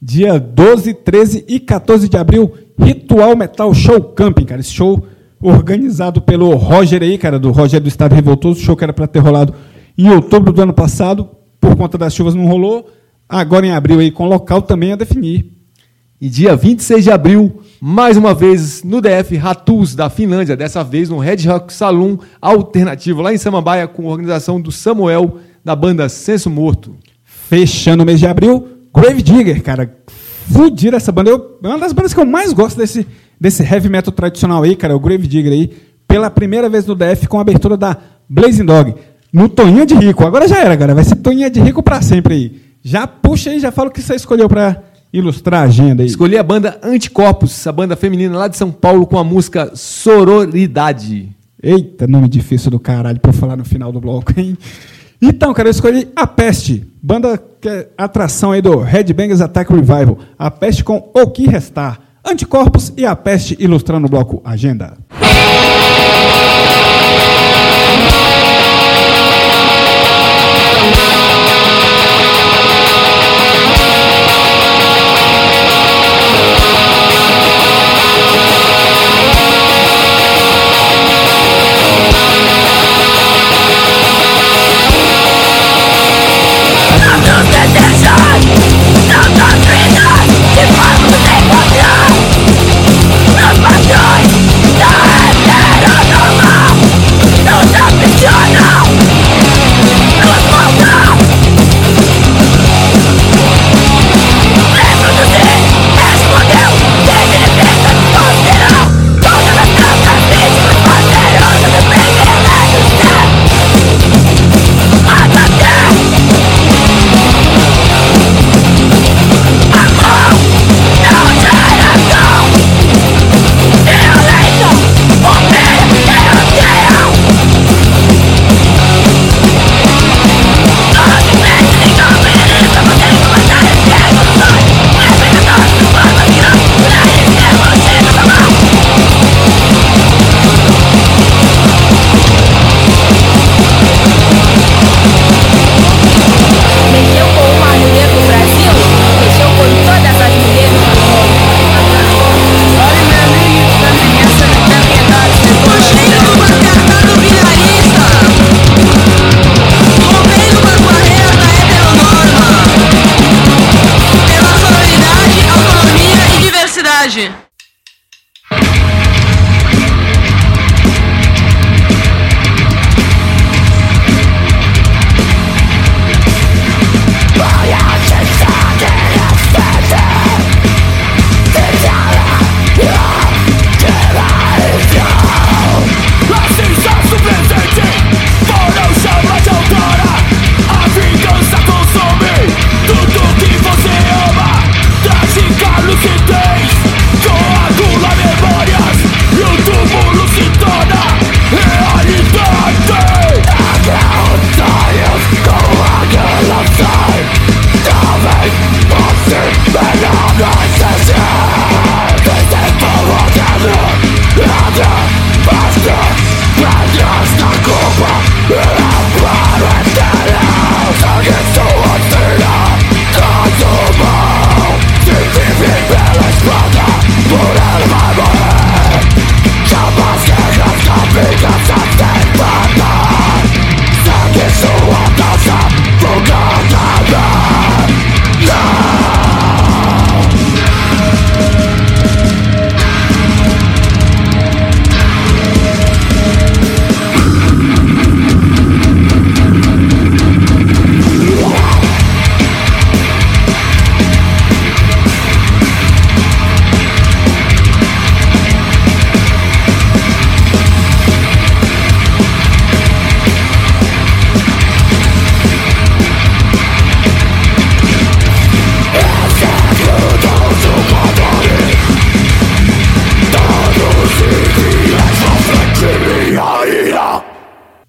Dia 12, 13 e 14 de abril, Ritual Metal Show Camping, cara. Esse show organizado pelo Roger aí, cara, do Roger do Estado Revoltoso. Show que era para ter rolado em outubro do ano passado. Por conta das chuvas não rolou. Agora em abril aí, com local também a definir. E dia 26 de abril, mais uma vez no DF, Ratus da Finlândia, dessa vez no Red Rock Saloon Alternativo, lá em Samambaia, com a organização do Samuel, da banda Senso Morto. Fechando o mês de abril, Grave Digger, cara. Fudido essa banda. Eu, é uma das bandas que eu mais gosto desse, desse heavy metal tradicional aí, cara. O Grave Digger aí. Pela primeira vez no DF com a abertura da Blazing Dog. No Toninha de Rico. Agora já era, cara. Vai ser Toninha de Rico pra sempre aí. Já puxa aí, já fala o que você escolheu pra ilustrar a agenda aí. Escolhi a banda Anticorpos, a banda feminina lá de São Paulo, com a música Sororidade. Eita, nome difícil do caralho pra eu falar no final do bloco, hein? Então, cara, eu escolhi A Peste, banda que é atração aí do Headbangers Attack Revival. A Peste com O Que Restar. Anticorpos e A Peste ilustrando o bloco Agenda.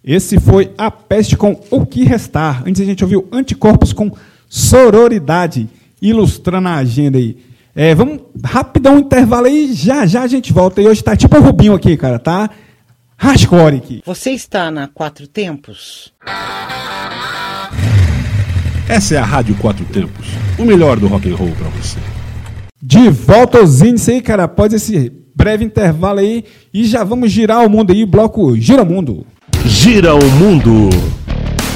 Esse foi A Peste com O Que Restar. Antes a gente ouviu Anticorpos com Sororidade, ilustrando a agenda aí. É, vamos rapidão um intervalo aí, já já a gente volta. E hoje tá tipo o Rubinho aqui, cara, tá? Hardcore aqui. Você está na Quatro Tempos? Essa é a Rádio Quatro Tempos, o melhor do rock and roll para você. De volta aos índices aí, cara, após esse breve intervalo aí. E já vamos girar o mundo aí, bloco Gira o Mundo. Gira o mundo.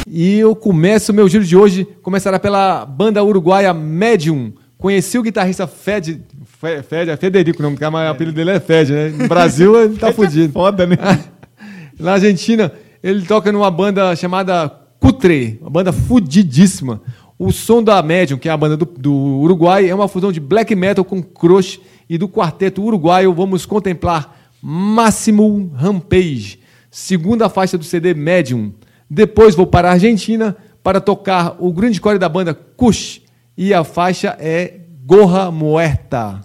E eu começo o meu giro de hoje, começará pela banda uruguaia Medium. Conheci o guitarrista Fed, Fe- Fed, é Federico, o nome do cara, mas o apelido dele é Fed, né? No Brasil ele tá fudido. Foda, né? Na Argentina, ele toca numa banda chamada Cutre, uma banda fudidíssima. O som da Medium, que é a banda do, do Uruguai, é uma fusão de black metal com crush e do quarteto uruguaio vamos contemplar Máximo Rampage, segunda faixa do CD Medium. Depois vou para a Argentina para tocar o grande core da banda Kush e a faixa é Gorra Muerta.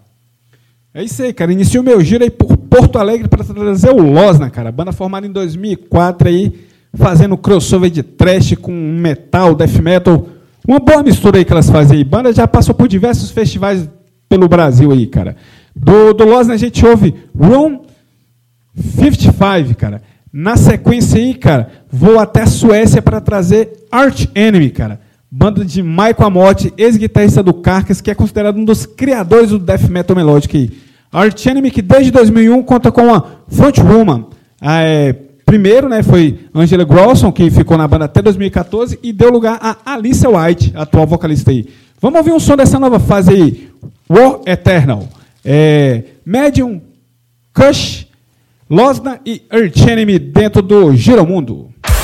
É isso aí, cara. Iniciou meu giro aí por Porto Alegre para trazer o Losna, cara. Banda formada em 2004 aí, fazendo crossover de trash com metal, death metal. Uma boa mistura aí que elas fazem aí. Banda já passou por diversos festivais pelo Brasil aí, cara. Do, do Losna a gente ouve Room 55, cara. Na sequência aí, cara, vou até a Suécia para trazer Arch Enemy, cara. Banda de Michael Amotti, ex-guitarrista do Carcass, que é considerado um dos criadores do death metal melódico aí. Arch Enemy, que desde 2001 conta com a frontwoman. Ah, é, primeiro, né, foi Angela Grosson, que ficou na banda até 2014, e deu lugar a Alicia White, atual vocalista aí. Vamos ouvir um som dessa nova fase aí, War Eternal. É, Medium, Kush, Losna e Arch Enemy dentro do Giromundo. Paranoia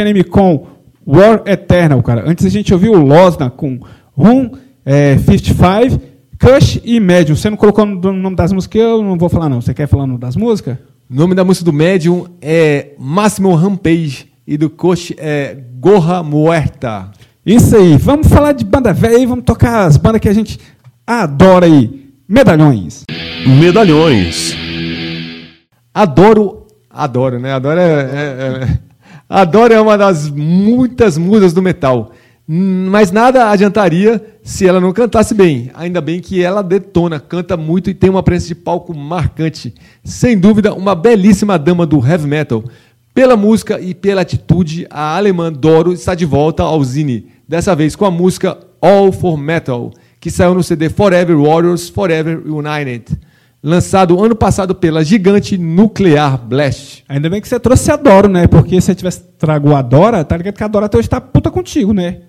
Enemy com War Eternal, cara. Antes a gente ouviu o Losna com Room é, 55, Kush e Medium. Você não colocou o nome das músicas, eu não vou falar não. Você quer falar o nome das músicas? O nome da música do Medium é Máximo Rampage e do coach é Gorra Muerta. Isso aí. Vamos falar de banda velha aí, vamos tocar as bandas que a gente adora aí. Medalhões. Medalhões. Adoro, adoro, né? Adoro é, é- é- adoro é uma das muitas musas do metal. Mas nada adiantaria se ela não cantasse bem. Ainda bem que ela detona, canta muito e tem uma presença de palco marcante. Sem dúvida, uma belíssima dama do heavy metal. Pela música e pela atitude, a alemã Doro está de volta ao Zine. Dessa vez com a música All for Metal, que saiu no CD Forever Warriors Forever United, lançado ano passado pela gigante Nuclear Blast. Ainda bem que você trouxe a Doro, né? Porque se você tivesse trago a Dora, tá ligado que a Dora até hoje tá puta contigo, né?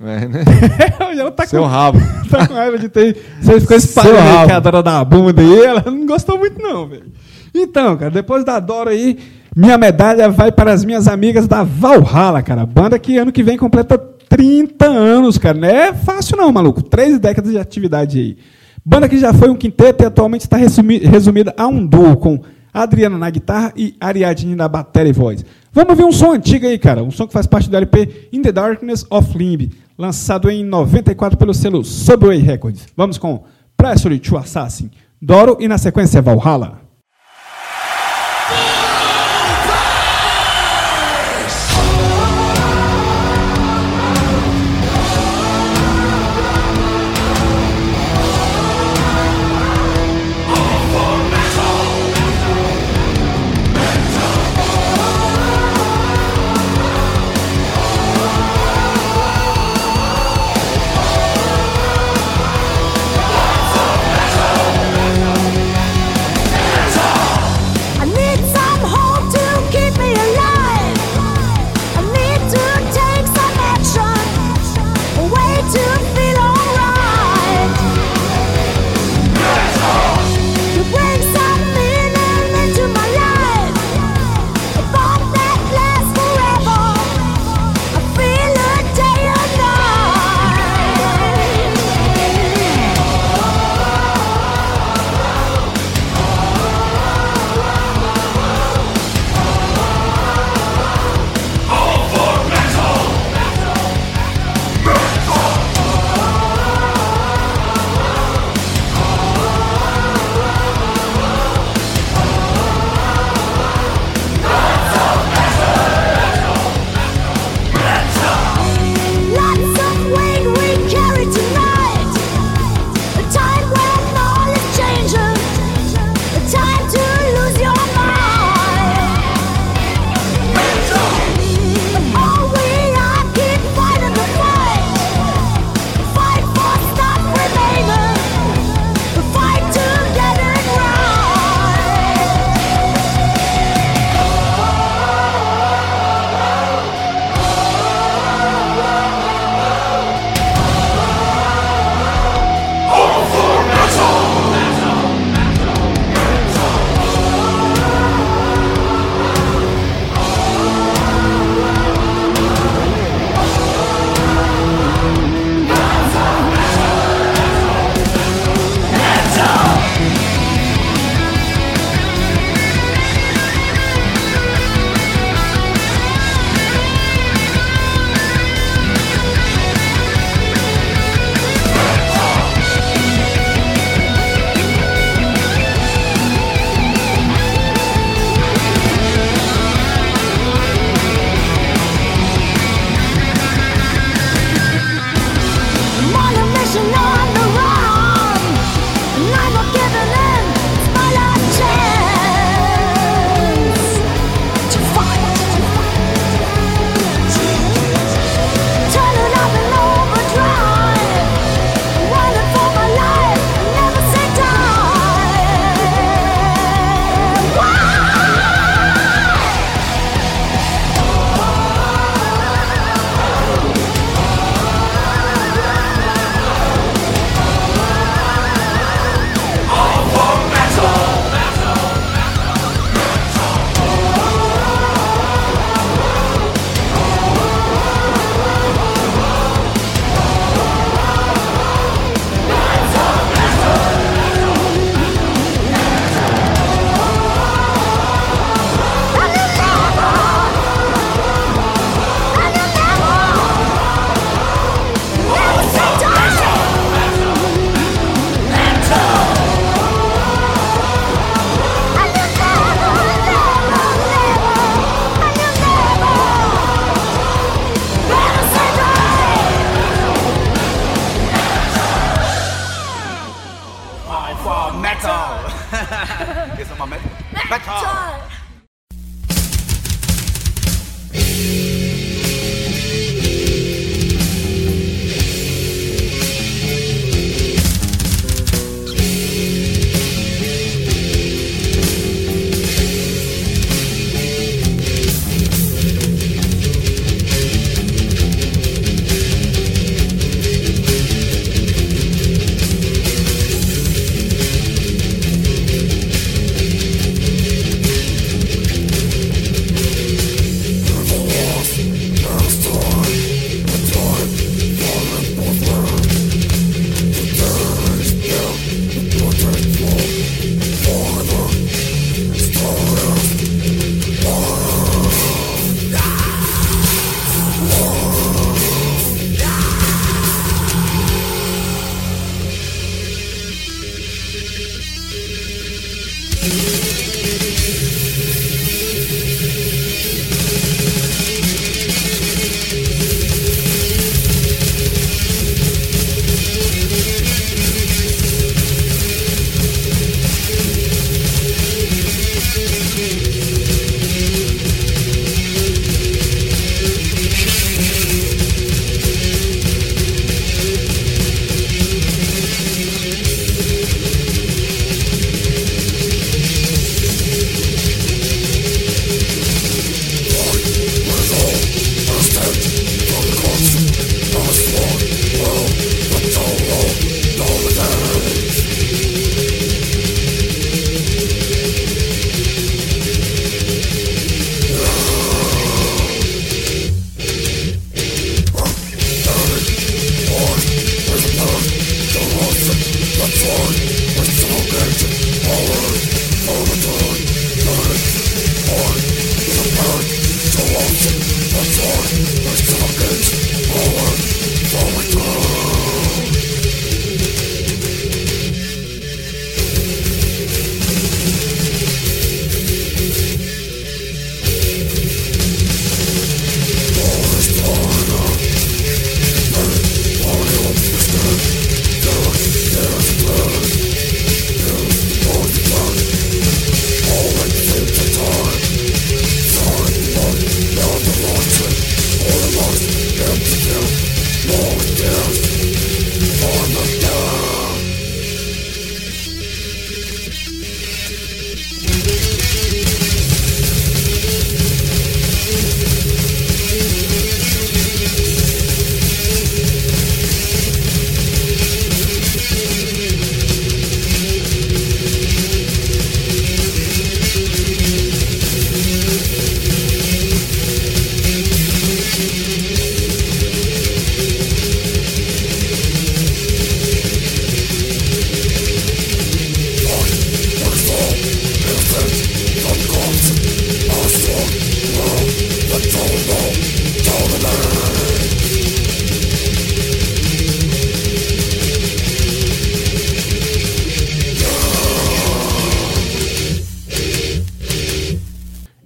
É, né? Ela tá Seu com, rabo. tá com raiva de ter. Você ficou espalhando que a Dora da bunda e ela não gostou muito, não, velho. Então, cara, depois da Dora aí, minha medalha vai para as minhas amigas da Valhalla, cara. Banda que ano que vem completa 30 anos, cara. Não é fácil, não, maluco. Três décadas de atividade aí. Banda que já foi um quinteto e atualmente está resumi- resumida a um duo com Adriana na guitarra e Ariadne na bateria e voz. Vamos ver um som antigo aí, cara. Um som que faz parte do LP In the Darkness of Limb, lançado em 94 pelo selo Subway Records. Vamos com Pressure to Assassin, Doro e na sequência Valhalla.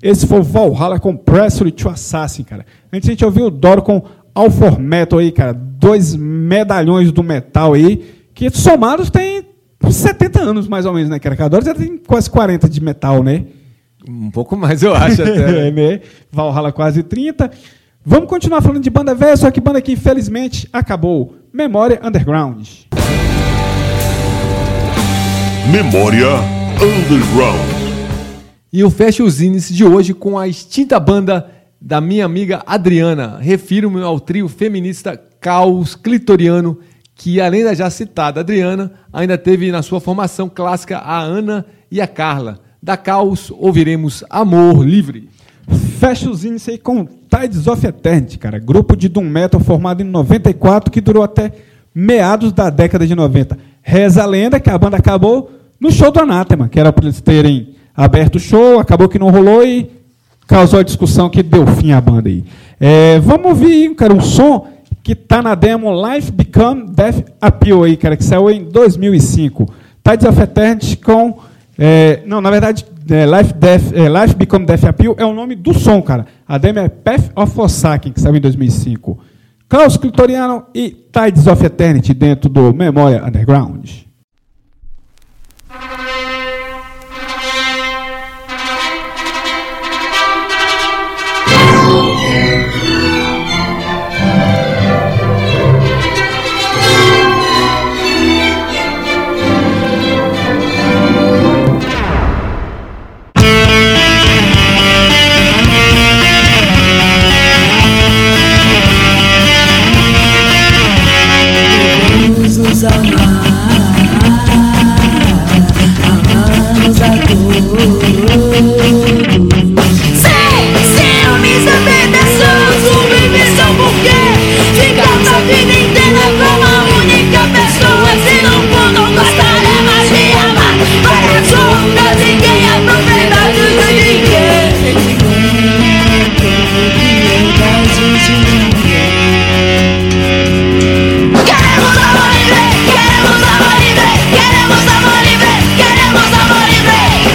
Esse foi o Valhalla com Presley to Assassin, cara. Antes a gente ouviu o Doro com Alfor Metal aí, cara. Dois medalhões do metal aí, que somados tem 70 anos mais ou menos, né, cara? Que a Doro já tem quase 40 de metal, né? Um pouco mais, eu acho até. É, né? Valhalla quase 30. Vamos continuar falando de banda velha, só que banda que infelizmente acabou. Memória Underground. Memória Underground. E eu fecho os índices de hoje com a extinta banda da minha amiga Adriana. Refiro-me ao trio feminista Caos Clitoriano, que além da já citada Adriana, ainda teve na sua formação clássica a Ana e a Carla. Da Caos ouviremos Amor Livre. Fecha os índices aí com Tides of Eternity, cara. Grupo de Doom Metal formado em 94 que durou até meados da década de 90. Reza a lenda que a banda acabou no show do Anathema, que era para eles terem aberto o show, acabou que não rolou e causou a discussão que deu fim à banda aí. É, vamos ouvir, cara, um som que tá na demo Life Become Death Appeal aí, cara, que saiu em 2005. Tides of Eternity com... é, não, na verdade, é, Life, Death, é, Life Become Death Appeal é o nome do som, cara. A demo é Path of Forsaken, que saiu em 2005. Klaus Clitoriano e Tides of Eternity dentro do Memória Underground. Queremos amor livre, queremos amor livre.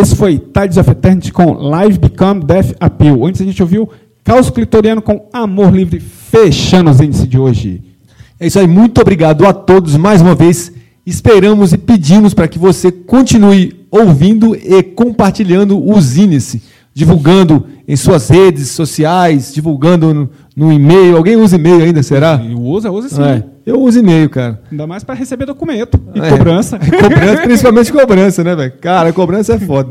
Esse foi Tides of Eternity com Live Become Death Appeal. Antes a gente ouviu Caos Clitoriano com Amor Livre, fechando os índices de hoje. É isso aí, muito obrigado a todos mais uma vez. Esperamos e pedimos para que você continue ouvindo e compartilhando os índice, divulgando em suas redes sociais, divulgando no, no e-mail. Alguém usa e-mail ainda, será? Usa, usa sim. É, eu uso e-mail, cara. Ainda mais para receber documento e É. cobrança. Cobrança, principalmente cobrança, né, velho? Cara, cobrança é foda.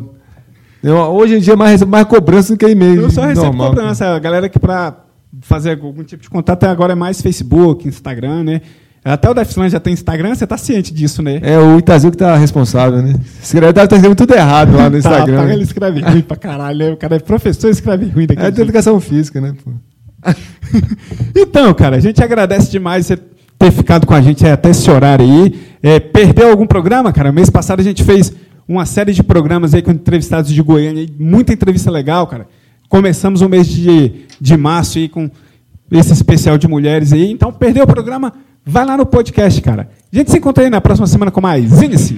Eu, hoje em dia mais recebo mais cobrança do que e-mail. Eu só recebo normal. cobrança. A galera que para fazer algum tipo de contato agora é mais Facebook, Instagram, né? Até o Defland já tem Instagram, você tá ciente disso, né? É o Itazil que tá responsável, né? Escreve, estar escrevendo tudo errado lá no Tá, Instagram. paga, ele escreve ruim pra caralho. né? O cara é professor escreve ruim daqui. É de educação física, né? Então, cara, a gente agradece demais você ter ficado com a gente até esse horário aí. É, perdeu algum programa, cara? Mês passado a gente fez uma série de programas aí com entrevistados de Goiânia, muita entrevista legal, cara. Começamos o mês de, de março aí com esse especial de mulheres aí. Então, perdeu o programa? Vai lá no podcast, cara. A gente se encontra aí na próxima semana com mais Inici.